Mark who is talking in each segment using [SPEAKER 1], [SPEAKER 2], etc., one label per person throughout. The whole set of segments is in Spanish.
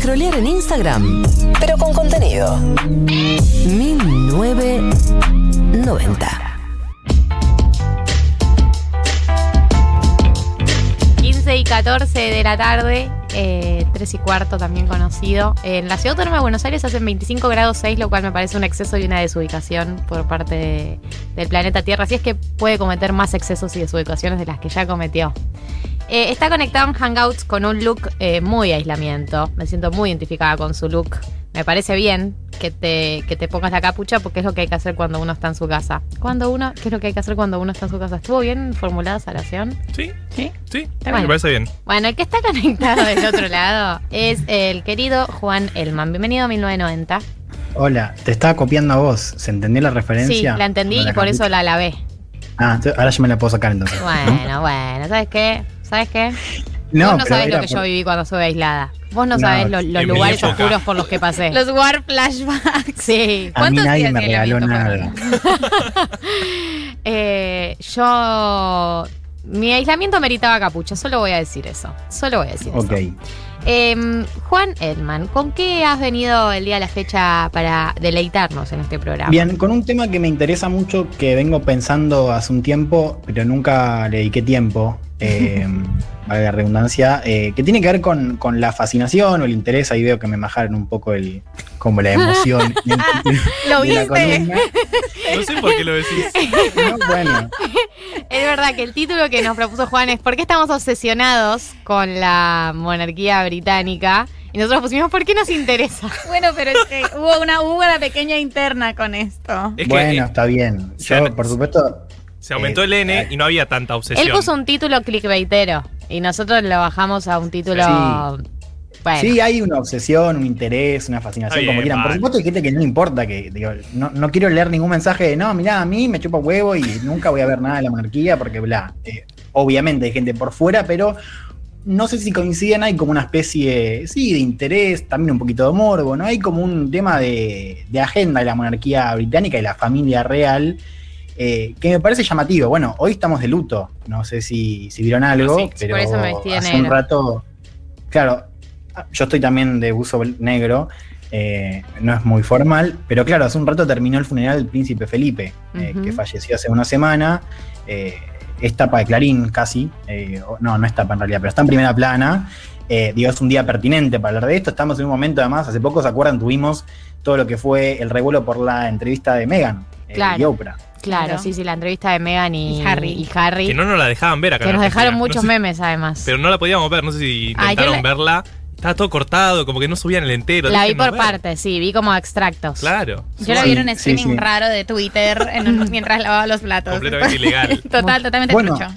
[SPEAKER 1] Como en Instagram, pero con contenido. 1990.
[SPEAKER 2] 15 y 14 de la tarde, eh, 3 y cuarto también conocido. En la ciudad autónoma de Buenos Aires hacen 25 grados 6, lo cual me parece un exceso y una desubicación por parte de- del planeta Tierra. Así es que puede cometer más excesos y desubicaciones de las que ya cometió. Eh, está conectado en Hangouts con un look eh, muy aislamiento. Me siento muy identificada con su look. Me parece bien que te, que te pongas la capucha porque es lo que hay que hacer cuando uno está en su casa. Cuando uno, ¿qué es lo que hay que hacer cuando uno está en su casa? ¿Estuvo bien formulada esa oración?
[SPEAKER 3] Sí,
[SPEAKER 2] ¿Sí?
[SPEAKER 3] sí, me parece bien.
[SPEAKER 2] Bueno, el que está conectado del otro lado es el querido Juan Elman. Bienvenido a 1990.
[SPEAKER 4] Hola, te estaba copiando a vos. ¿Se entendió la
[SPEAKER 2] Sí,
[SPEAKER 4] referencia?
[SPEAKER 2] la entendí y por eso la lavé.
[SPEAKER 4] Ah, ahora yo me la puedo sacar entonces. ¿no?
[SPEAKER 2] Bueno, bueno, ¿sabes qué? ¿Sabes qué?
[SPEAKER 4] No,
[SPEAKER 2] Vos no sabés lo que
[SPEAKER 4] por-
[SPEAKER 2] yo viví cuando estuve aislada. Vos no,
[SPEAKER 4] No,
[SPEAKER 2] sabés lo- los lugares
[SPEAKER 3] época.
[SPEAKER 2] oscuros por los que pasé.
[SPEAKER 5] Los War Flashbacks.
[SPEAKER 2] Sí.
[SPEAKER 4] A mí
[SPEAKER 5] ¿Cuántos
[SPEAKER 4] nadie
[SPEAKER 5] días
[SPEAKER 4] me regaló nada.
[SPEAKER 2] Eh, yo. Mi aislamiento meritaba capucha, solo voy a decir eso. Solo voy a decir
[SPEAKER 4] Ok.
[SPEAKER 2] eso. Em, Juan Edman, ¿con qué has venido el día de la fecha para deleitarnos en este programa?
[SPEAKER 4] Bien, con un tema que me interesa mucho, que vengo pensando hace un tiempo, pero nunca le dediqué tiempo, eh, vale la redundancia, eh, que tiene que ver con, con la fascinación o el interés, ahí veo que me bajaron un poco el, como la emoción.
[SPEAKER 5] ¿Lo
[SPEAKER 4] de la
[SPEAKER 5] viste?
[SPEAKER 4] columna.
[SPEAKER 3] No sé por qué lo decís.
[SPEAKER 4] No, bueno,
[SPEAKER 2] Es verdad que el título que nos propuso Juan es ¿Por qué estamos obsesionados con la monarquía británica? Y nosotros pusimos ¿Por qué nos interesa?
[SPEAKER 5] Bueno, pero es que hubo una, hubo una pequeña interna con esto.
[SPEAKER 3] Es
[SPEAKER 4] bueno,
[SPEAKER 3] eh,
[SPEAKER 4] está bien.
[SPEAKER 3] se
[SPEAKER 4] por supuesto,
[SPEAKER 3] se aumentó el N y no había tanta obsesión.
[SPEAKER 2] Él puso un título clickbaitero y nosotros lo bajamos a un título...
[SPEAKER 4] Sí.
[SPEAKER 2] Bueno,
[SPEAKER 4] Sí, hay una obsesión, un interés, una fascinación, como quieran. Por supuesto hay gente que no importa, que digo, no, no quiero leer ningún mensaje de no, mirá, a mí me chupa huevo y nunca voy a ver nada de la monarquía porque bla. Eh, obviamente hay gente por fuera, pero no sé si coinciden, hay como una especie, sí, de interés, también un poquito de morbo, ¿no? Hay como un tema de, de agenda de la monarquía británica y la familia real. eh, que me parece llamativo. Bueno, hoy estamos de luto. No sé si, si vieron algo,
[SPEAKER 3] Sí,
[SPEAKER 4] pero
[SPEAKER 2] por eso me vestí de
[SPEAKER 4] hace un rato. Claro, yo estoy también de buzo negro, eh, no es muy formal, pero claro, hace un rato terminó el funeral del príncipe Felipe, eh, que falleció hace una semana. eh, es tapa de Clarín casi, eh, no, no es tapa en realidad, pero está en primera plana. Eh, digo, es un día pertinente para hablar de esto. Estamos en un momento, además, hace poco, ¿se acuerdan? Tuvimos todo lo que fue el revuelo por la entrevista de Meghan eh,
[SPEAKER 2] Claro.
[SPEAKER 4] y Oprah.
[SPEAKER 2] claro,
[SPEAKER 5] Claro.
[SPEAKER 2] sí, sí, la entrevista de Megan y,
[SPEAKER 5] Y Harry.
[SPEAKER 2] y Harry,
[SPEAKER 3] Que no nos la dejaban ver acá.
[SPEAKER 2] que nos dejaron muchos
[SPEAKER 3] No sé-
[SPEAKER 2] memes además.
[SPEAKER 3] Pero no la podíamos ver, no sé si intentaron
[SPEAKER 2] la-
[SPEAKER 3] verla. Estaba todo cortado, como que no subían el entero.
[SPEAKER 2] la vi por partes, sí, vi como extractos.
[SPEAKER 3] Claro.
[SPEAKER 5] Yo la vi en un
[SPEAKER 4] sí,
[SPEAKER 5] streaming
[SPEAKER 4] sí.
[SPEAKER 5] raro de Twitter en un- mientras lavaba los platos.
[SPEAKER 3] Completamente ilegal.
[SPEAKER 5] Total, totalmente
[SPEAKER 4] Bueno,
[SPEAKER 5] trucho.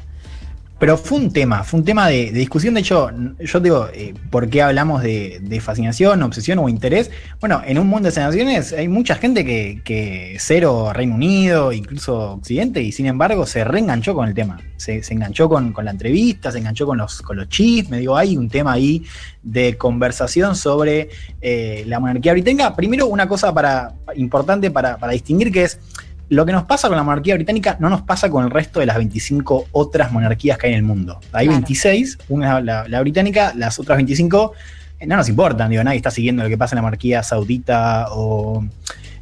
[SPEAKER 4] Pero fue un tema, fue un tema de, discusión. De hecho, yo digo, eh, ¿por qué hablamos de, fascinación, obsesión o interés? Bueno, en un mundo de sensaciones hay mucha gente que, que cero Reino Unido, incluso Occidente, y sin embargo se reenganchó con el tema. Se, enganchó con, la entrevista, se enganchó con los, con los chismes. Digo, hay un tema ahí de conversación sobre eh, la monarquía británica. Primero, una cosa para, importante para distinguir que es lo que nos pasa con la monarquía británica no nos pasa con el resto de las 25 otras monarquías que hay en el mundo. Hay
[SPEAKER 2] Claro.
[SPEAKER 4] 26, una es la, la británica, las otras 25 eh, no nos importan, digo, nadie está siguiendo lo que pasa en la monarquía saudita o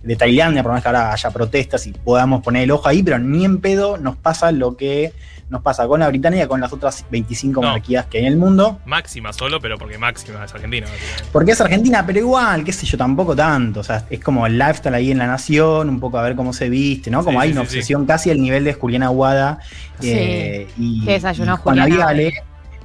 [SPEAKER 4] de Tailandia, por lo menos que ahora haya protestas y podamos poner el ojo ahí, pero ni en pedo nos pasa lo que nos pasa con la británica, con las otras 25
[SPEAKER 3] No.
[SPEAKER 4] monarquías que hay en el mundo.
[SPEAKER 3] Máxima solo, pero porque Máxima es Argentina.
[SPEAKER 4] Porque es Argentina, pero igual, qué sé yo, tampoco tanto. O sea, es como el lifestyle ahí en la nación, un poco a ver cómo se viste, ¿no? Como
[SPEAKER 3] Sí,
[SPEAKER 4] hay
[SPEAKER 3] sí,
[SPEAKER 4] una
[SPEAKER 3] sí.
[SPEAKER 4] obsesión casi al nivel de Juliana Aguada
[SPEAKER 2] Sí.
[SPEAKER 4] eh, y,
[SPEAKER 2] desayunó
[SPEAKER 4] y Viale.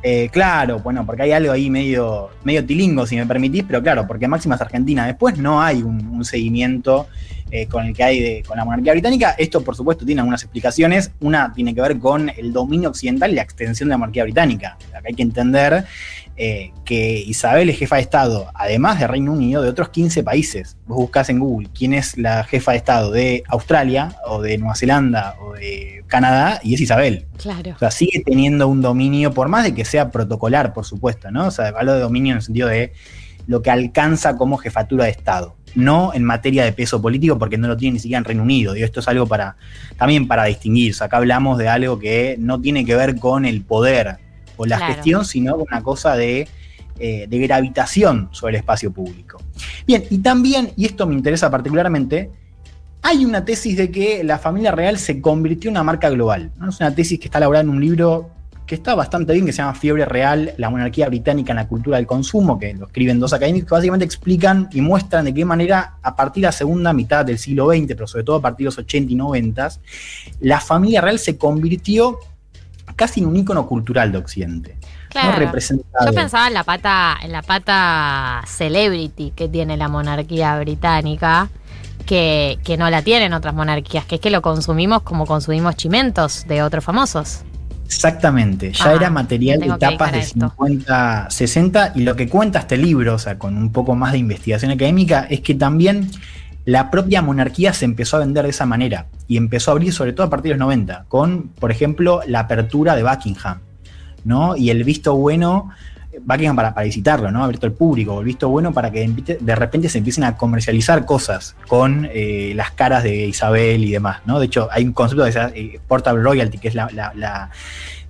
[SPEAKER 4] Eh, claro, bueno, porque hay algo ahí medio, medio tilingo, si me permitís, pero claro, porque Máxima es Argentina. Después no hay un, seguimiento eh, con el que hay de, con la monarquía británica. Esto, por supuesto, tiene algunas explicaciones. Una tiene que ver con el dominio occidental y la extensión de la monarquía británica. Acá hay que entender eh, que Isabel es jefa de Estado, además de Reino Unido, de otros 15 países. Vos buscás en Google quién es la jefa de Estado de Australia, o de Nueva Zelanda, o de Canadá, y es Isabel.
[SPEAKER 2] Claro.
[SPEAKER 4] O sea, sigue teniendo un dominio, por más de que sea protocolar, por supuesto, ¿no? O sea, hablo de dominio en el sentido de lo que alcanza como jefatura de Estado. No en materia de peso político, porque no lo tiene ni siquiera en Reino Unido. Y esto es algo para, también para distinguir. O sea, acá hablamos de algo que no tiene que ver con el poder o la
[SPEAKER 2] Claro.
[SPEAKER 4] gestión, sino una cosa de eh, de gravitación sobre el espacio público. Bien, y también, y esto me interesa particularmente, hay una tesis de que la familia real se convirtió en una marca global. ¿no? Es una tesis que está elaborada en un libro que está bastante bien, que se llama Fiebre Real, la monarquía británica en la cultura del consumo, que lo escriben dos académicos, que básicamente explican y muestran de qué manera, a partir de la segunda mitad del siglo XX, pero sobre todo a partir de los 80 y 90, la familia real se convirtió casi un ícono cultural de Occidente.
[SPEAKER 2] Claro.
[SPEAKER 4] ¿no? Representado.
[SPEAKER 2] Yo pensaba en la pata, en la pata celebrity que tiene la monarquía británica, que, que no la tienen otras monarquías, que es que lo consumimos como consumimos chimentos de otros famosos.
[SPEAKER 4] Exactamente, ya
[SPEAKER 2] Ah,
[SPEAKER 4] era material de etapas de
[SPEAKER 2] dedicar a esto.
[SPEAKER 4] 50, 60 y lo que cuenta este libro, o sea, con un poco más de investigación académica, es que también la propia monarquía se empezó a vender de esa manera y empezó a abrir sobre todo a partir de los 90, con, por ejemplo, la apertura de Buckingham, ¿no? Y el visto bueno, Buckingham para, para visitarlo, ¿no? Abierto al público, el visto bueno para que de repente se empiecen a comercializar cosas con eh, las caras de Isabel y demás, ¿no? De hecho, hay un concepto de esa, eh, portable royalty, que es la, la- la-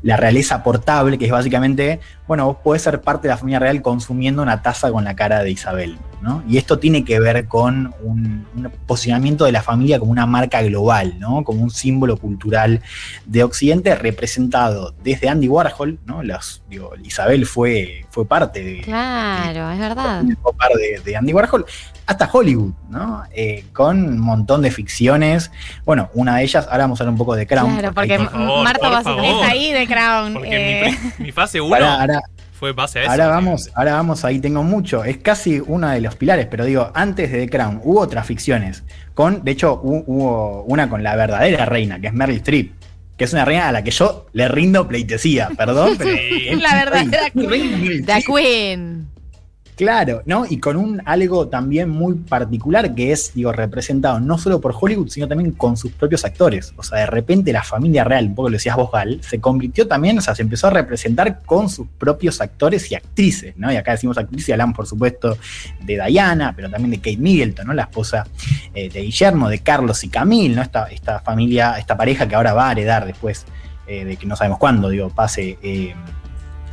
[SPEAKER 4] la realeza portable, que es básicamente, bueno, vos podés ser parte de la familia real consumiendo una taza con la cara de Isabel, ¿no? Y esto tiene que ver con un, un posicionamiento de la familia como una marca global, ¿no? Como un símbolo cultural de Occidente representado desde Andy Warhol, ¿no? Las, digo, Isabel fue, fue parte de,
[SPEAKER 2] Claro, es verdad.
[SPEAKER 4] de, de Andy Warhol, hasta Hollywood, ¿no? Eh, con un montón de ficciones. Bueno, una de ellas, ahora vamos a hablar un poco de Crown.
[SPEAKER 2] Claro, porque
[SPEAKER 4] hay
[SPEAKER 3] Por favor,
[SPEAKER 2] Marta
[SPEAKER 3] por
[SPEAKER 2] básicamente
[SPEAKER 3] favor.
[SPEAKER 5] Es ahí de Crown.
[SPEAKER 3] Porque
[SPEAKER 5] eh,
[SPEAKER 3] mi, pri- mi fase 1
[SPEAKER 4] Ahora, ahora,
[SPEAKER 3] fue base a eso.
[SPEAKER 4] ahora vamos, ahora vamos, ahí tengo mucho. Es casi uno de los pilares, pero digo, antes de The Crown hubo otras ficciones. Con, de hecho, hu- hubo una con la verdadera reina, que es Meryl Streep. Que es una reina a la que yo le rindo pleitesía, perdón, pero.
[SPEAKER 5] La verdadera
[SPEAKER 4] Reina.
[SPEAKER 2] Queen.
[SPEAKER 4] Claro, ¿no? Y con un algo también muy particular que es, digo, representado no solo por Hollywood, sino también con sus propios actores. O sea, de repente la familia real, un poco lo decías vos, Gal, se convirtió también, o sea, se empezó a representar con sus propios actores y actrices, ¿no? Y acá decimos actrices y hablamos, por supuesto, de Diana, pero también de Kate Middleton, ¿no? La esposa eh, de Guillermo, de Carlos y Camille, ¿no? Esta, esta familia, esta pareja que ahora va a heredar después eh, de que no sabemos cuándo, digo, pase. eh,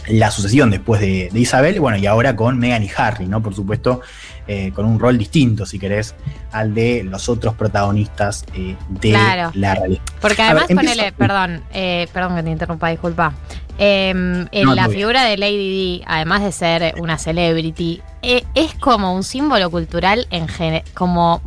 [SPEAKER 4] la sucesión después de, Isabel, bueno, y ahora con Meghan y Harry, ¿no? Por supuesto, eh, con un rol distinto, si querés, al de los otros protagonistas eh, de
[SPEAKER 2] Claro.
[SPEAKER 4] la realidad.
[SPEAKER 2] Porque además,
[SPEAKER 4] ver, empiezo-
[SPEAKER 2] ponele, perdón, eh, perdón que te interrumpa, disculpa. Eh, en
[SPEAKER 4] No,
[SPEAKER 2] la
[SPEAKER 4] bien.
[SPEAKER 2] figura de Lady D, además de ser una celebrity, es como un símbolo cultural en como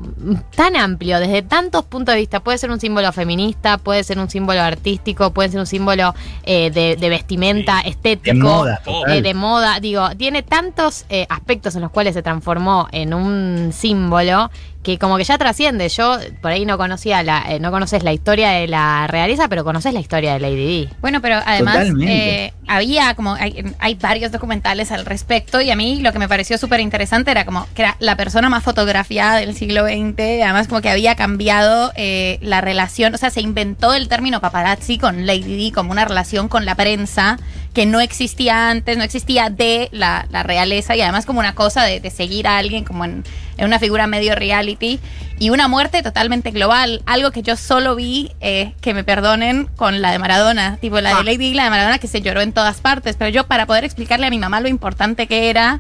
[SPEAKER 2] tan amplio, desde tantos puntos de vista. Puede ser un símbolo feminista, puede ser un símbolo artístico, puede ser un símbolo eh, de, de vestimenta estético.
[SPEAKER 4] De moda,
[SPEAKER 2] eh, de moda, digo, tiene tantos eh, aspectos en los cuales se transformó en un símbolo que como que ya trasciende. Yo por ahí no conocía la, eh, no conoces la historia de la realeza, pero conoces la historia de Lady D.
[SPEAKER 5] Bueno, pero además eh, había como hay, hay varios documentales al respecto y a mí lo que me pareció súper interesante era como que era la persona más fotografiada del siglo XX, además como que había cambiado eh, la relación, o sea, se inventó el término paparazzi con Lady D como una relación con la prensa que no existía antes, no existía de la, la realeza y además como una cosa de, de seguir a alguien como en, en una figura medio reality y una muerte totalmente global, algo que yo solo vi, eh, que me perdonen, con la de Maradona, tipo la
[SPEAKER 2] Ah.
[SPEAKER 5] de Lady y la de Maradona que se lloró en todas partes, pero yo para poder explicarle a mi mamá lo importante que era,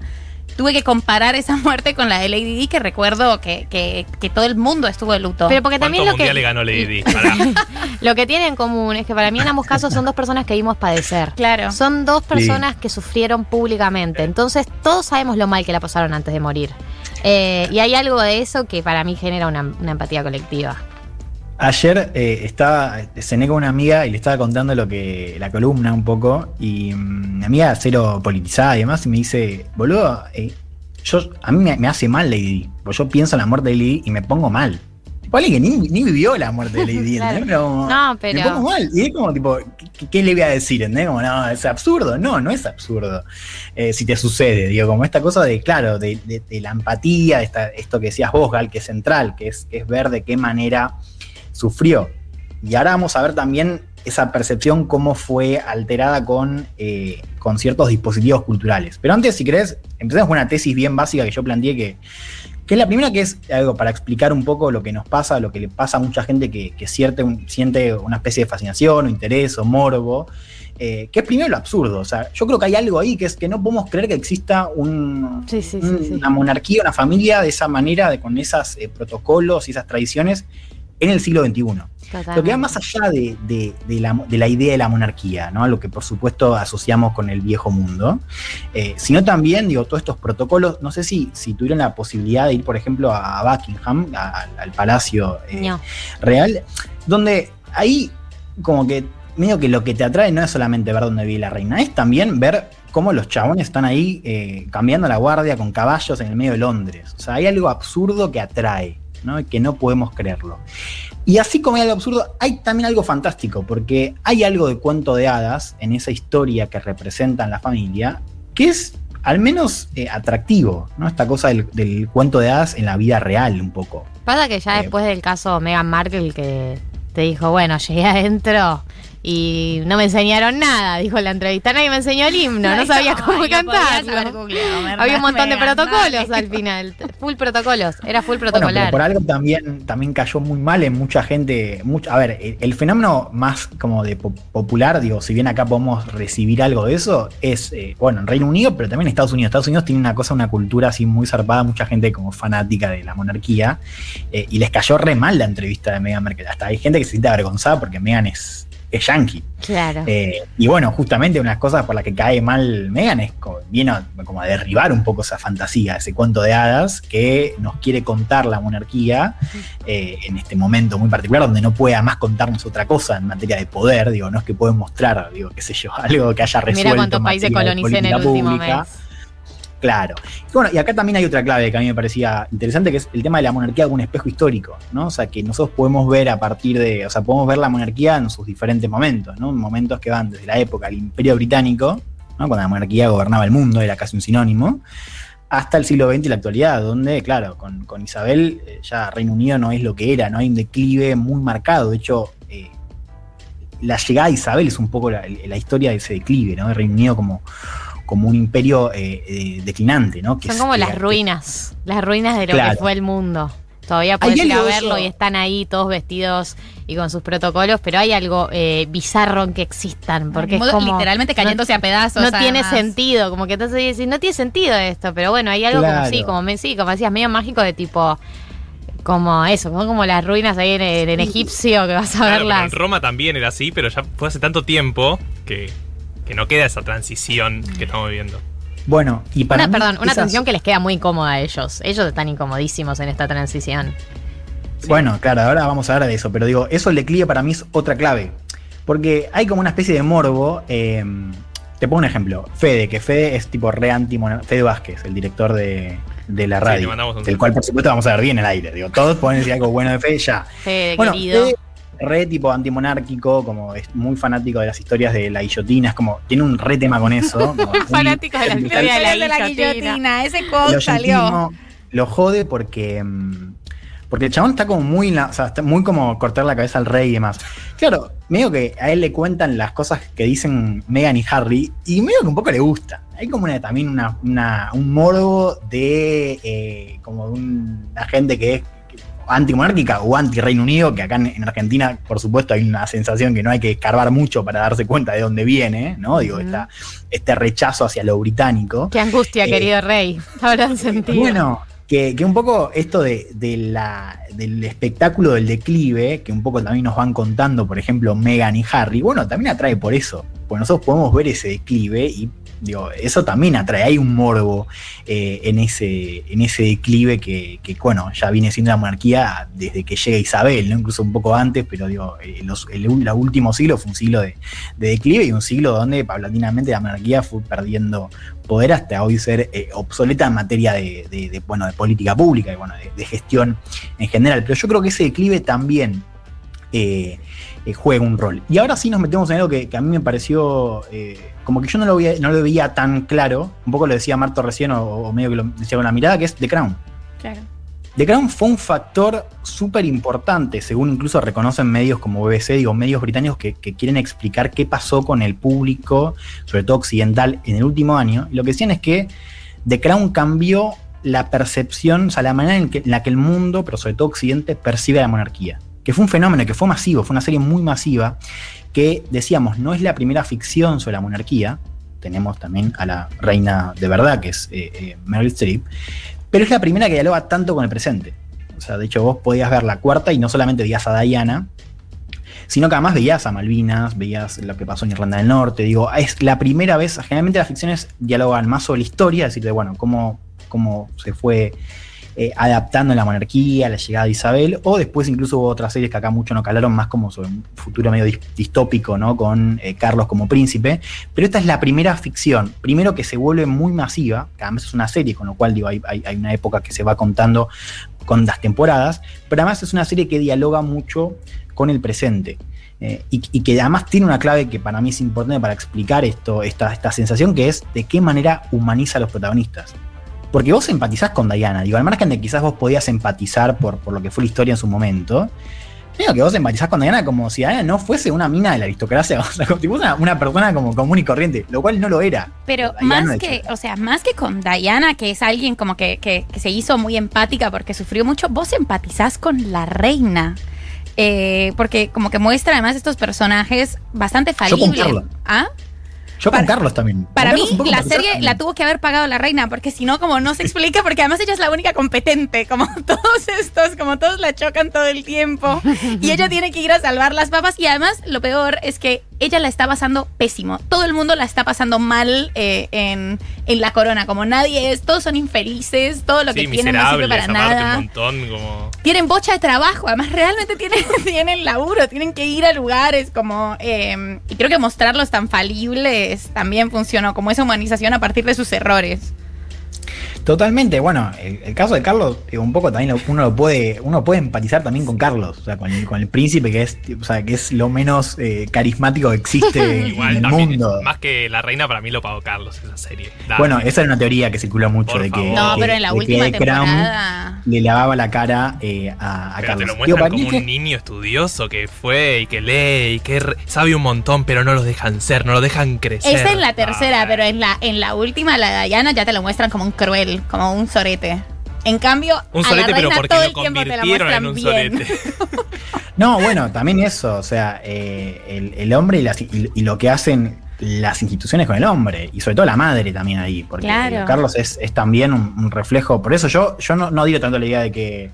[SPEAKER 5] tuve que comparar esa muerte con la de Lady Di, que recuerdo que, que, que todo el mundo estuvo de luto.
[SPEAKER 2] Pero porque también
[SPEAKER 3] ¿Cuántos
[SPEAKER 2] lo que,
[SPEAKER 3] mundiales ganó Lady Di?
[SPEAKER 2] Lo que tiene en común es que para mí en ambos casos son dos personas que vimos padecer.
[SPEAKER 5] claro.
[SPEAKER 2] Son dos personas que sufrieron públicamente. Entonces, todos sabemos lo mal que la pasaron antes de morir. Eh, y hay algo de eso que para mí genera una, una empatía colectiva.
[SPEAKER 4] Ayer eh, estaba, cené con una amiga y le estaba contando lo que, la columna un poco, y mm, mi amiga cero politizada y demás, y me dice, boludo, eh, yo, a mí me, me hace mal Lady Di, porque yo pienso en la muerte de Lady Di y me pongo mal. Tipo, alguien que ni, ni vivió la muerte de Lady Di,
[SPEAKER 2] Claro.
[SPEAKER 4] ¿entendés? Como,
[SPEAKER 2] No, pero-
[SPEAKER 4] Me pongo mal. Y es como, tipo, ¿qué, qué le voy a decir? ¿entendés? Como, no, es absurdo. No, no es absurdo. Eh, si te sucede, digo, como esta cosa de, claro, de, de- de la empatía, esta- esto que decías vos, Gal, que es central, que es, que es ver de qué manera sufrió. Y ahora vamos a ver también esa percepción, cómo fue alterada con, eh, con ciertos dispositivos culturales. Pero antes, si querés, empecemos con una tesis bien básica que yo planteé que, que es la primera que es algo para explicar un poco lo que nos pasa, lo que le pasa a mucha gente que, que siente, un- siente una especie de fascinación o interés o morbo eh, que es primero lo absurdo. O sea, yo creo que hay algo ahí que es que no podemos creer que exista un,
[SPEAKER 2] Sí, sí, sí,
[SPEAKER 4] un-
[SPEAKER 2] sí.
[SPEAKER 4] una monarquía, una familia de esa manera, de, con esos protocolos y esas tradiciones en el siglo XXI. Lo que va más allá de, de- de la, de la idea de la monarquía, ¿no? Lo que por supuesto asociamos con el viejo mundo, eh, sino también, digo, todos estos protocolos, no sé si, si tuvieron la posibilidad de ir, por ejemplo, a Buckingham, a- al, al Palacio eh,
[SPEAKER 2] No.
[SPEAKER 4] Real, donde ahí como que medio que lo que te atrae no es solamente ver dónde vive la reina, es también ver cómo los chabones están ahí eh, cambiando la guardia con caballos en el medio de Londres. O sea, hay algo absurdo que atrae, ¿no? Que no podemos creerlo. Y así como hay algo absurdo, hay también algo fantástico, porque hay algo de cuento de hadas en esa historia que representan la familia, que es al menos eh, atractivo, ¿no? Esta cosa del, del cuento de hadas en la vida real un poco.
[SPEAKER 2] Pasa que ya
[SPEAKER 4] Eh,
[SPEAKER 2] después del caso Meghan Markle que te dijo, bueno, llegué adentro y no me enseñaron nada, dijo la entrevista. Nadie me enseñó el himno, no sabía cómo
[SPEAKER 5] Ay,
[SPEAKER 2] cantarlo.
[SPEAKER 5] googleado,
[SPEAKER 2] Había un montón de protocolos al final. Full protocolos. Era full
[SPEAKER 4] Bueno,
[SPEAKER 2] protocolar.
[SPEAKER 4] pero por algo también, también cayó muy mal en mucha gente. mucha- a ver, el, el fenómeno más como de po- popular, digo, si bien acá podemos recibir algo de eso, es, eh, bueno, en Reino Unido, pero también en Estados Unidos. Estados Unidos tiene una cosa, una cultura así muy zarpada, mucha gente como fanática de la monarquía, eh, y les cayó re mal la entrevista de Meghan Markle. Hasta hay gente que se siente avergonzada porque Meghan es, es yankee.
[SPEAKER 2] Claro.
[SPEAKER 4] Eh, y bueno, justamente una de las cosas por las que cae mal Megan es como, viene a, como a derribar un poco esa fantasía, ese cuento de hadas que nos quiere contar la monarquía eh, en este momento muy particular, donde no puede además contarnos otra cosa en materia de poder, digo, no es que puede mostrar, digo, qué sé yo, algo que haya resuelto.
[SPEAKER 2] Mira cuántos países colonicé en el último
[SPEAKER 4] pública.
[SPEAKER 2] mes.
[SPEAKER 4] Claro. Y bueno, y acá también hay otra clave que a mí me parecía interesante, que es el tema de la monarquía como un espejo histórico, ¿no? O sea, que nosotros podemos ver a partir de, o sea, podemos ver la monarquía en sus diferentes momentos, ¿no? Momentos que van desde la época del Imperio Británico, ¿no? Cuando la monarquía gobernaba el mundo, era casi un sinónimo, hasta el siglo XX y la actualidad, donde, claro, con, con Isabel eh, ya Reino Unido no es lo que era, no hay un declive muy marcado, de hecho... eh, la llegada de Isabel es un poco la, la historia de ese declive, ¿no? De Reino Unido como, como un imperio eh, eh, declinante, ¿no? Que
[SPEAKER 2] Son
[SPEAKER 4] es-
[SPEAKER 2] como las ruinas, las ruinas de lo
[SPEAKER 4] Claro.
[SPEAKER 2] que fue el mundo. Todavía puedes ir a verlo
[SPEAKER 4] eso.
[SPEAKER 2] y están ahí todos vestidos y con sus protocolos, pero hay algo eh, bizarro en que existan, porque es como...
[SPEAKER 5] literalmente cayéndose a pedazos.
[SPEAKER 2] No tiene
[SPEAKER 5] además.
[SPEAKER 2] sentido, como que entonces dices, no tiene sentido esto, pero bueno, hay algo como
[SPEAKER 4] Claro.
[SPEAKER 2] sí, como me- sí, como decías, medio mágico de tipo, como eso, como, como las ruinas ahí en, en- en egipcio que vas a
[SPEAKER 3] Claro,
[SPEAKER 2] verlas.
[SPEAKER 3] en Roma también era así, pero ya fue hace tanto tiempo que, que no queda esa transición que estamos viviendo.
[SPEAKER 4] Bueno, y para
[SPEAKER 2] Una,
[SPEAKER 4] mí
[SPEAKER 2] perdón, una
[SPEAKER 4] esas-
[SPEAKER 2] tensión que les queda muy incómoda a ellos. Ellos están incomodísimos en esta transición.
[SPEAKER 4] Bueno, claro, ahora vamos a hablar de eso, pero digo, eso el declive para mí es otra clave. Porque hay como una especie de morbo. eh, te pongo un ejemplo. Fede, que Fede es tipo re anti Fede Vázquez, el director de, de la
[SPEAKER 3] Sí,
[SPEAKER 4] radio. del
[SPEAKER 3] saludo.
[SPEAKER 4] cual, por supuesto, vamos a ver bien el aire. Digo, todos pueden decir algo bueno de Fede ya.
[SPEAKER 2] Fede,
[SPEAKER 4] Bueno,
[SPEAKER 2] querido.
[SPEAKER 4] Fede, re tipo antimonárquico, como es muy fanático de las historias de la guillotina, es como, tiene un re tema con eso.
[SPEAKER 2] Fanático de la historia de la
[SPEAKER 5] de la
[SPEAKER 2] guillotina.
[SPEAKER 5] Ese quote salió.
[SPEAKER 4] lo jode porque. mm, Porque el chabón está como muy, en la- o sea, está muy como cortar la cabeza al rey y demás. Claro, medio que a él le cuentan las cosas que dicen Meghan y Harry, y medio que un poco le gusta. Hay como una, también una, una- un morbo de eh, como de una gente que es antimonárquica o anti-Reino Unido, que acá en, en Argentina, por supuesto, hay una sensación que no hay que escarbar mucho para darse cuenta de dónde viene, ¿no? Digo, esta- este rechazo hacia lo británico.
[SPEAKER 2] Qué angustia,
[SPEAKER 4] Eh,
[SPEAKER 2] querido rey. Habrán sentido.
[SPEAKER 4] Bueno, que, que un poco esto de, de la, del espectáculo del declive, que un poco también nos van contando, por ejemplo, Meghan y Harry, bueno, también atrae por eso. Porque nosotros podemos ver ese declive y digo, eso también atrae. Hay un morbo eh, en, ese, en ese declive que, bueno, ya viene siendo la monarquía desde que llega Isabel, ¿no? incluso un poco antes, pero digo, eh, los- el, el último siglo fue un siglo de, de declive y un siglo donde paulatinamente la monarquía fue perdiendo poder hasta hoy ser eh, obsoleta en materia de, bueno, de política pública y bueno, de, gestión en general. Pero yo creo que ese declive también eh, juega un rol. Y ahora sí nos metemos en algo que, que a mí me pareció eh, como que yo no lo, veía, no lo veía tan claro, un poco lo decía Marto recién o, o medio que lo decía con la mirada, que es The Crown.
[SPEAKER 5] Claro.
[SPEAKER 4] The Crown fue un factor súper importante, según incluso reconocen medios como BBC, digo, medios británicos que, que quieren explicar qué pasó con el público, sobre todo occidental, en el último año. Y lo que decían es que The Crown cambió la percepción, o sea, la manera en, que- en la que el mundo, pero sobre todo Occidente, percibe a la monarquía. Que fue un fenómeno, que fue masivo, fue una serie muy masiva, que decíamos, no es la primera ficción sobre la monarquía, tenemos también a la reina de verdad, que es eh, eh, Meryl Streep, pero es la primera que dialoga tanto con el presente. O sea, de hecho vos podías ver la cuarta y no solamente veías a Diana, sino que además veías a Malvinas, veías lo que pasó en Irlanda del Norte. Digo, es la primera vez, generalmente las ficciones dialogan más sobre la historia, es decir, de, bueno, cómo, cómo se fue eh, adaptando la monarquía, la llegada de Isabel, o después incluso hubo otras series que acá mucho no calaron, más como sobre un futuro medio dis- distópico, ¿no? Con eh, Carlos como príncipe. Pero esta es la primera ficción, primero que se vuelve muy masiva, que además es una serie, con lo cual hay una época que se va contando con las temporadas, pero además es una serie que dialoga mucho con el presente. Eh, y, y que además tiene una clave que para mí es importante para explicar esto, esta, esta sensación que es de qué manera humaniza a los protagonistas. Porque vos empatizás con Diana, digo, al margen de quizás vos podías empatizar por, por lo que fue la historia en su momento, digo que vos empatizás con Diana como si Diana no fuese una mina de la aristocracia, o sea, como una, una persona como común y corriente, lo cual no lo era.
[SPEAKER 5] Pero
[SPEAKER 4] Diana,
[SPEAKER 5] más que, o sea, más que con Diana, que es alguien como que, que- que se hizo muy empática porque sufrió mucho, vos empatizás con la reina. Eh, porque como que muestra además estos personajes bastante
[SPEAKER 4] Yo con
[SPEAKER 5] falibles.
[SPEAKER 4] Carlos.
[SPEAKER 5] ¿Ah?
[SPEAKER 4] Yo
[SPEAKER 5] Para-
[SPEAKER 4] con Carlos también.
[SPEAKER 5] Para mí,
[SPEAKER 4] Carlos
[SPEAKER 5] la serie la tuvo que haber pagado la reina, porque si no, como no se explica, porque además ella es la única competente, como todos estos, como todos la chocan todo el tiempo, y ella tiene que ir a salvar las papas, y además lo peor es que ella la está pasando pésimo, todo el mundo la está pasando mal eh, en, en la corona, como nadie es, todos son infelices, todo lo
[SPEAKER 3] sí,
[SPEAKER 5] que tienen no sirve para nada
[SPEAKER 3] un montón, como...
[SPEAKER 5] tienen bocha de trabajo, además realmente tienen, tienen laburo, tienen que ir a lugares como... eh, y creo que mostrarlos tan falibles también funcionó, como esa humanización a partir de sus errores.
[SPEAKER 4] Totalmente, bueno, el, el caso de Carlos, un poco también lo- uno lo puede, uno puede empatizar también con Carlos, o sea, con el, con el príncipe que es, o sea, que es lo menos eh, carismático que existe en el mundo.
[SPEAKER 3] más que la reina para mí lo pagó Carlos esa serie. Dale.
[SPEAKER 4] Bueno, esa era una teoría que circula mucho
[SPEAKER 3] Por
[SPEAKER 4] de que.
[SPEAKER 5] No,
[SPEAKER 4] que-
[SPEAKER 5] pero en la última temporada...
[SPEAKER 4] le lavaba la cara eh, a, a
[SPEAKER 3] Pero
[SPEAKER 4] Carlos.
[SPEAKER 3] te lo muestran como un niño estudioso que fue y que lee y que re- sabe un montón, pero no los dejan ser, no los dejan crecer.
[SPEAKER 5] Esa en la tercera,
[SPEAKER 3] Ah,
[SPEAKER 5] pero en la, en la última, la Diana, ya te lo muestran como un cruel, como un sorete. En cambio,
[SPEAKER 3] Un
[SPEAKER 5] a
[SPEAKER 3] sorete,
[SPEAKER 5] la
[SPEAKER 3] pero
[SPEAKER 5] reina
[SPEAKER 3] porque
[SPEAKER 5] todo
[SPEAKER 3] lo
[SPEAKER 5] el tiempo te la
[SPEAKER 3] convirtieron en
[SPEAKER 5] muestran
[SPEAKER 3] un
[SPEAKER 5] bien.
[SPEAKER 3] sorete.
[SPEAKER 4] No, bueno, también eso, o sea, eh, el, el hombre y, las- y- y lo que hacen las instituciones con el hombre, y sobre todo la madre también ahí, porque
[SPEAKER 5] Claro.
[SPEAKER 4] eh, Carlos es, es también un, un reflejo, por eso yo, yo no, no digo tanto la idea de que,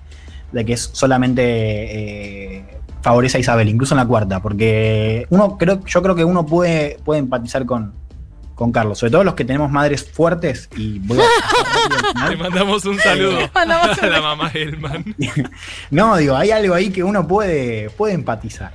[SPEAKER 4] de que es solamente eh, favorece a Isabel, incluso en la cuarta, porque uno creo, yo creo que uno puede, puede empatizar con, con Carlos, sobre todo los que tenemos madres fuertes, y voy a...
[SPEAKER 3] Le mandamos un saludo
[SPEAKER 5] Le mandamos un
[SPEAKER 3] a la mamá Hellman.
[SPEAKER 4] No, digo, hay algo ahí que uno puede, puede empatizar.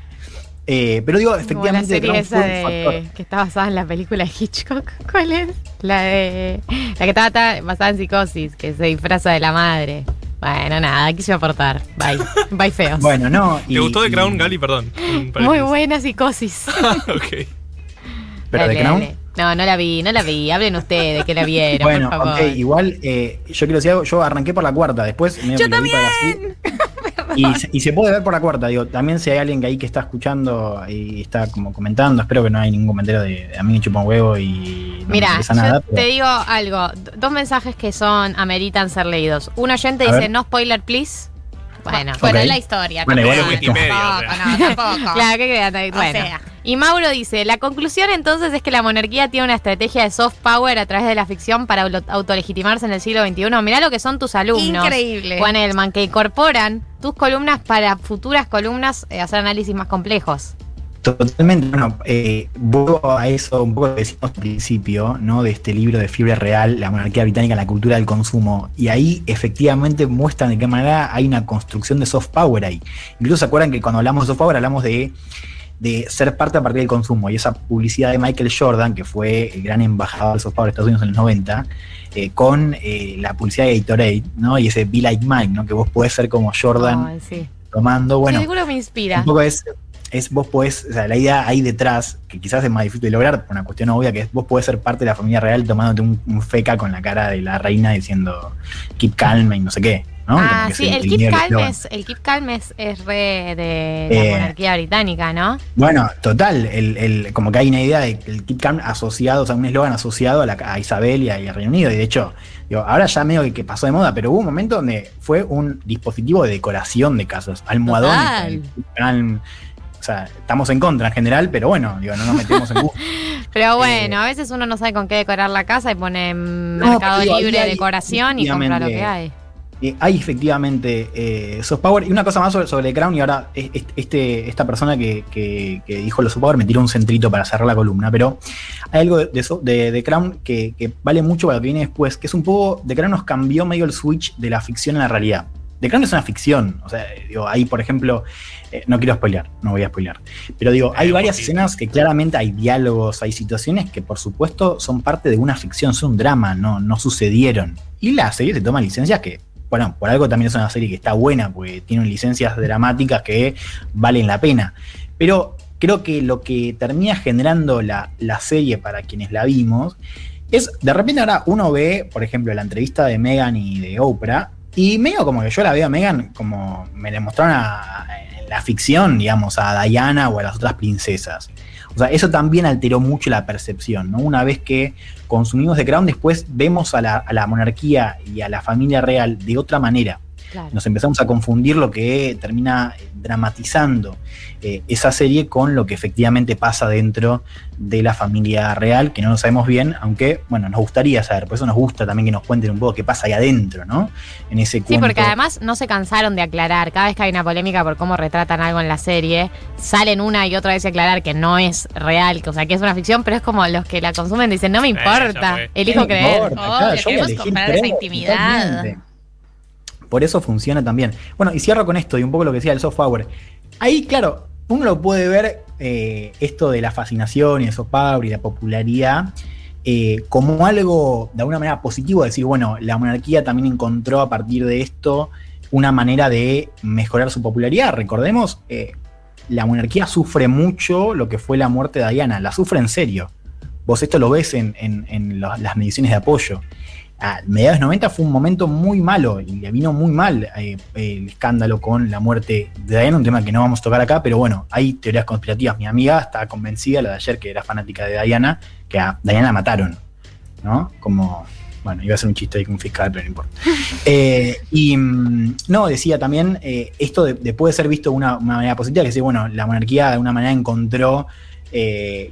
[SPEAKER 4] Eh, pero digo,
[SPEAKER 2] la
[SPEAKER 4] efectivamente, Crown
[SPEAKER 2] esa
[SPEAKER 4] fue un
[SPEAKER 2] de,
[SPEAKER 4] factor.
[SPEAKER 2] que está basada en la película de Hitchcock. ¿Cuál es? La de. La que estaba ta- basada en psicosis, que se disfraza de la madre. Bueno, nada, quise aportar. Bye. Bye, feos.
[SPEAKER 4] Bueno, no. y-
[SPEAKER 3] ¿Te gustó de
[SPEAKER 4] y-
[SPEAKER 3] Crown, Gali? Perdón.
[SPEAKER 2] Muy buena psicosis.
[SPEAKER 3] ok.
[SPEAKER 4] Pero
[SPEAKER 2] Dale,
[SPEAKER 4] The Crown.
[SPEAKER 2] No, no la vi, no la vi. Hablen ustedes que la vieron,
[SPEAKER 4] Bueno,
[SPEAKER 2] por favor.
[SPEAKER 4] ok, igual eh, yo quiero decir algo, yo arranqué por la cuarta, después medio
[SPEAKER 5] ¡Yo
[SPEAKER 4] la- y, se- y se puede ver por la cuarta, digo, también si hay alguien que ahí que está escuchando y está como comentando, espero que no hay ningún comentario de, de a mí me chupa un huevo y no me
[SPEAKER 2] Mira,
[SPEAKER 4] nada.
[SPEAKER 2] te
[SPEAKER 4] pero-
[SPEAKER 2] digo algo. Dos mensajes que son, ameritan ser leídos. Un oyente
[SPEAKER 4] A
[SPEAKER 2] dice,
[SPEAKER 4] ver.
[SPEAKER 2] no spoiler, please. Bueno.
[SPEAKER 5] Bueno, es la historia.
[SPEAKER 4] Bueno, igual
[SPEAKER 5] tampoco,
[SPEAKER 3] es Wikimedia,
[SPEAKER 5] tampoco,
[SPEAKER 3] o sea.
[SPEAKER 5] no, tampoco.
[SPEAKER 2] Claro, queda Bueno.
[SPEAKER 5] sea.
[SPEAKER 2] Y Mauro dice, la conclusión entonces es que la monarquía tiene una estrategia de soft power a través de la ficción para auto- autolegitimarse en el siglo XXI. Mirá lo que son tus alumnos.
[SPEAKER 5] Increíble.
[SPEAKER 2] Juan Elman, que incorporan tus columnas para futuras columnas eh, hacer análisis más complejos.
[SPEAKER 4] Totalmente, bueno, eh, vuelvo a eso un poco lo que decimos al principio, ¿no? De este libro de Fiebre Real, La monarquía británica, la cultura del consumo. Y ahí efectivamente muestran de qué manera hay una construcción de soft power ahí. Incluso se acuerdan que cuando hablamos de soft power hablamos de, de ser parte a partir del consumo. Y esa publicidad de Michael Jordan, que fue el gran embajador del soft power de Estados Unidos en los 90, eh, con eh, la publicidad de Gatorade, ¿no? Y ese Be Like Mike, ¿no? Que vos podés ser como Jordan
[SPEAKER 2] sí.
[SPEAKER 4] tomando, bueno.
[SPEAKER 2] Seguro me inspira.
[SPEAKER 4] Un poco es, es vos podés, o sea, la idea ahí detrás, que quizás es más difícil de lograr por una cuestión obvia, que es vos podés ser parte de la familia real tomándote un, un feca con la cara de la reina diciendo keep calm y no sé qué. ¿no?
[SPEAKER 2] Ah,
[SPEAKER 4] que
[SPEAKER 2] sí, el
[SPEAKER 4] el
[SPEAKER 2] Keep Calm es, el Keep Calm es, es re de la
[SPEAKER 4] Eh,
[SPEAKER 2] monarquía británica, ¿no?
[SPEAKER 4] Bueno, total, el, el- como que hay una idea de que el Keep Calm asociado, o sea, un eslogan asociado a, la, a Isabel y, al Reino Unido. Y de hecho, digo, ahora ya medio que, que pasó de moda, pero hubo un momento donde fue un dispositivo de decoración de casas, almohadones. Keep Calm. O sea, estamos en contra en general, pero bueno, digo, no nos metemos en gusto.
[SPEAKER 2] Pero bueno, a veces uno no sabe con qué decorar la casa y pone
[SPEAKER 4] No,
[SPEAKER 2] Mercado
[SPEAKER 4] digo,
[SPEAKER 2] Libre
[SPEAKER 4] hay
[SPEAKER 2] decoración y compra lo que hay.
[SPEAKER 4] Eh, hay efectivamente eh, soft power. Y una cosa más sobre, sobre Crown, y ahora es- es- este, esta persona que, que- que dijo lo soft power me tiró un centrito para cerrar la columna, pero hay algo de, de, de- de Crown que, que vale mucho para lo que viene después, que es un poco, The Crown nos cambió medio el switch de la ficción a la realidad. The Crown es una ficción, o sea, digo, hay por ejemplo, eh, no quiero spoilear, no voy a spoilear, pero digo, hay
[SPEAKER 3] Eh,
[SPEAKER 4] varias
[SPEAKER 3] poquito.
[SPEAKER 4] escenas que claramente hay diálogos, hay situaciones que por supuesto son parte de una ficción, son un drama, no, no sucedieron. Y la serie se toma licencias que, bueno, por algo también es una serie que está buena, porque tiene licencias dramáticas que valen la pena. Pero creo que lo que termina generando la, la serie para quienes la vimos es, de repente ahora uno ve, por ejemplo, la entrevista de Megan y de Oprah, y medio como que yo la veo a Megan como me le mostraron a- en la ficción, digamos, a Diana o a las otras princesas. O sea, eso también alteró mucho la percepción, ¿no? Una vez que consumimos The Crown, después vemos a la, a la monarquía y a la familia real de otra manera.
[SPEAKER 2] Claro.
[SPEAKER 4] Nos empezamos a confundir lo que termina eh, dramatizando eh, esa serie con lo que efectivamente pasa dentro de la familia real, que no lo sabemos bien, aunque, bueno, nos gustaría saber, por eso nos gusta también que nos cuenten un poco qué pasa ahí adentro, ¿no? En ese
[SPEAKER 2] Sí,
[SPEAKER 4] cuento.
[SPEAKER 2] porque además no se cansaron de aclarar. Cada vez que hay una polémica por cómo retratan algo en la serie, salen una y otra vez a aclarar que no es real, que, o sea, que es una ficción, pero es como los que la consumen dicen, no me importa,
[SPEAKER 3] fue.
[SPEAKER 2] elijo
[SPEAKER 4] No
[SPEAKER 2] creer.
[SPEAKER 4] importa,
[SPEAKER 5] Obvio,
[SPEAKER 4] claro, a
[SPEAKER 5] queremos
[SPEAKER 4] elegir
[SPEAKER 5] comprar
[SPEAKER 4] creer,
[SPEAKER 5] esa intimidad.
[SPEAKER 4] totalmente. Por eso funciona también. Bueno, y cierro con esto y un poco lo que decía el soft power. Ahí, claro, uno lo puede ver eh, esto de la fascinación y el soft power y la popularidad eh, como algo de alguna manera positivo, decir, bueno, la monarquía también encontró a partir de esto una manera de mejorar su popularidad. Recordemos, eh, la monarquía sufre mucho lo que fue la muerte de Diana, la sufre en serio. Vos esto lo ves en, las mediciones de apoyo. A mediados de 90 fue un momento muy malo y le vino muy mal eh, el escándalo con la muerte de Diana, un tema que no vamos a tocar acá, pero bueno, hay teorías conspirativas. Mi amiga está convencida, la de ayer, que era fanática de Diana, que a Diana la mataron, ¿no? Como, bueno, iba a ser un chiste ahí con un fiscal, pero no importa. Eh, y mm, no, decía también, eh, esto de, de puede ser visto de una, una manera positiva, que sí, bueno, la monarquía de alguna manera encontró eh,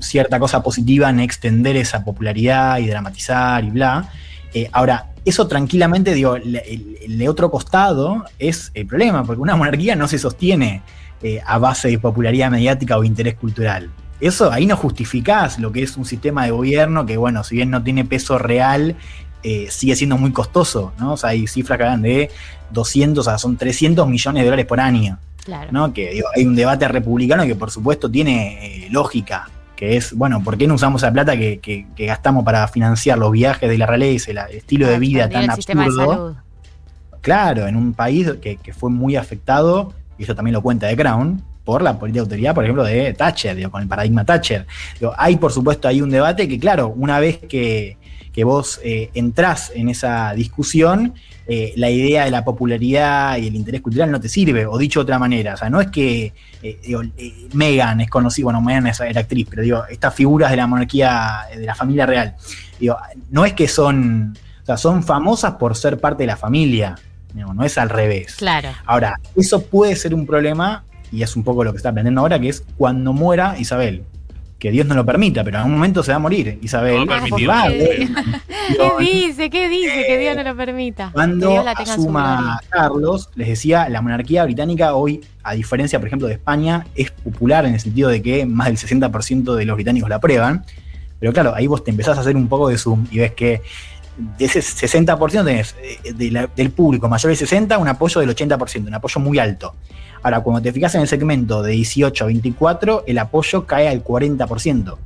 [SPEAKER 4] cierta cosa positiva en extender esa popularidad y dramatizar y bla. Eh, ahora, eso tranquilamente, digo, el, el de otro costado es el problema, porque una monarquía no se sostiene eh, a base de popularidad mediática o interés cultural. Eso ahí no justificás lo que es un sistema de gobierno que, bueno, si bien no tiene peso real, eh, sigue siendo muy costoso, ¿no? O sea, hay cifras que hablan de 200, o sea, son 300 millones de dólares por año.
[SPEAKER 2] Claro.
[SPEAKER 4] ¿no? Que digo, hay un debate republicano que por supuesto tiene eh, lógica, que es, bueno, ¿por qué no usamos la plata que, que- que gastamos para financiar los viajes de la realeza, el estilo de
[SPEAKER 2] Para
[SPEAKER 4] vida tan
[SPEAKER 2] el
[SPEAKER 4] absurdo? Claro, en un país que, que fue muy afectado, y eso también lo cuenta de Crown, por la política de autoridad, por ejemplo, de Thatcher, digo, con el paradigma Thatcher. Digo, hay, por supuesto, ahí un debate que, claro, una vez que, que vos eh, entrás en esa discusión, eh, la idea de la popularidad y el interés cultural no te sirve, o dicho de otra manera, o sea, no es que eh, digo, eh, Meghan es conocida, bueno, Meghan es- era actriz, pero digo, estas figuras de la monarquía, eh, de la familia real, digo, no es que son, o sea, son famosas por ser parte de la familia, digamos, no es al revés.
[SPEAKER 2] Claro.
[SPEAKER 4] Ahora, eso puede ser un problema, y es un poco lo que está aprendiendo ahora, que es cuando muera Isabel. Que Dios no lo permita, pero en algún momento se va a morir Isabel.
[SPEAKER 3] No a
[SPEAKER 4] y va a
[SPEAKER 2] ¿Qué?
[SPEAKER 4] haber-
[SPEAKER 2] ¿Qué dice? ¿Qué dice? Que Dios no lo permita.
[SPEAKER 4] Cuando
[SPEAKER 2] la
[SPEAKER 4] asuma
[SPEAKER 2] gloria.
[SPEAKER 4] Carlos, les decía, la monarquía británica hoy, a diferencia, por ejemplo, de España, es popular en el sentido de que más del 60% de los británicos la aprueban. Pero claro, ahí vos te empezás a hacer un poco de zoom y ves que de ese 60% tenés eh, de la- del público mayor de 60 un apoyo del 80%, un apoyo muy alto. Ahora, cuando te fijas en el segmento de 18 a 24, el apoyo cae al 40%.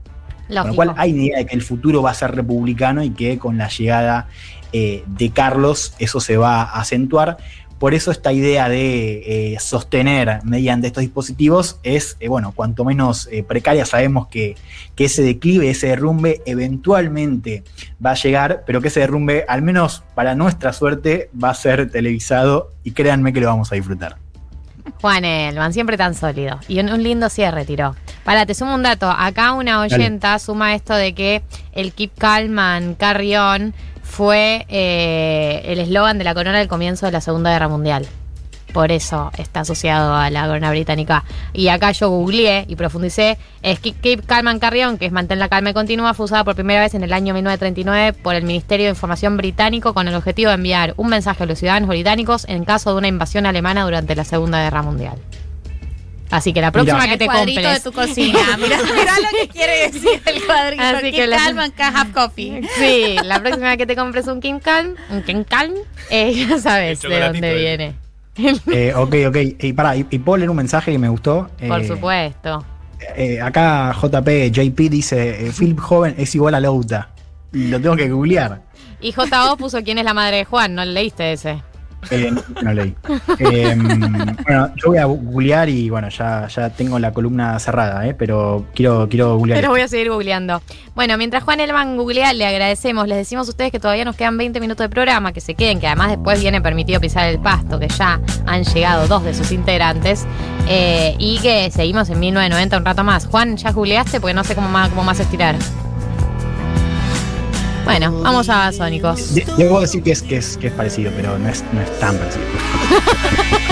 [SPEAKER 4] Con lo cual hay idea de que el futuro va a ser republicano y que con la llegada eh, de Carlos eso se va a acentuar. Por eso esta idea de eh, sostener mediante estos dispositivos es, eh, bueno, cuanto menos precaria sabemos que, que ese declive, ese derrumbe eventualmente va a llegar, pero que ese derrumbe, al menos para nuestra suerte, va a ser televisado y créanme que lo vamos a disfrutar.
[SPEAKER 2] Juan Elman, siempre tan sólido. Y un, un lindo cierre tiró. Para, te sumo un dato. Acá una oyenta suma esto de que el Keep Calm and Carry On fue eh, el eslogan de la corona al comienzo de la Segunda Guerra Mundial. Por eso está asociado a la corona británica. Y acá yo googleé y profundicé. Es Keep, Keep Calm and Carry On, que es mantén la calma continua, fue usada por primera vez en el año 1939 por el Ministerio de Información británico con el objetivo de enviar un mensaje a los ciudadanos británicos en caso de una invasión alemana durante la Segunda Guerra Mundial. Así que la próxima
[SPEAKER 5] El
[SPEAKER 2] que te
[SPEAKER 5] cuadrito
[SPEAKER 2] compres.
[SPEAKER 5] de tu cocina. Mira, mira lo que quiere decir el cuadrito.
[SPEAKER 2] Así que la-
[SPEAKER 5] calm and have coffee.
[SPEAKER 2] Sí, la próxima que te compres un King Calm, un King Calm, eh, ya sabes
[SPEAKER 3] El
[SPEAKER 2] de dónde
[SPEAKER 3] ese.
[SPEAKER 2] viene.
[SPEAKER 4] Eh, ok, ok. Y pará, y, y puedo leer un mensaje que me gustó.
[SPEAKER 2] Por
[SPEAKER 4] Eh,
[SPEAKER 2] supuesto.
[SPEAKER 4] eh, acá JP, JP dice, eh, Philip Joven es igual a Louta. Lo tengo que googlear.
[SPEAKER 2] Y JO puso quién es la madre de Juan, no le leíste ese.
[SPEAKER 4] Eh, no, leí. Eh, bueno, yo voy a googlear y bueno, ya, ya tengo la columna cerrada, eh, pero quiero, quiero googlear.
[SPEAKER 2] Pero voy a seguir googleando. Bueno, mientras Juan Elman googlea, le agradecemos. Les decimos a ustedes que todavía nos quedan 20 minutos de programa, que se queden, que además después viene permitido pisar el pasto, que ya han llegado dos de sus integrantes. eh, y que seguimos en 1990 un rato más. Juan, ¿ya googleaste? Porque no sé cómo más, cómo más estirar. Bueno, vamos a Sónicos.
[SPEAKER 4] De- Debo decir que es, que es, que es parecido, pero no es, no es tan parecido.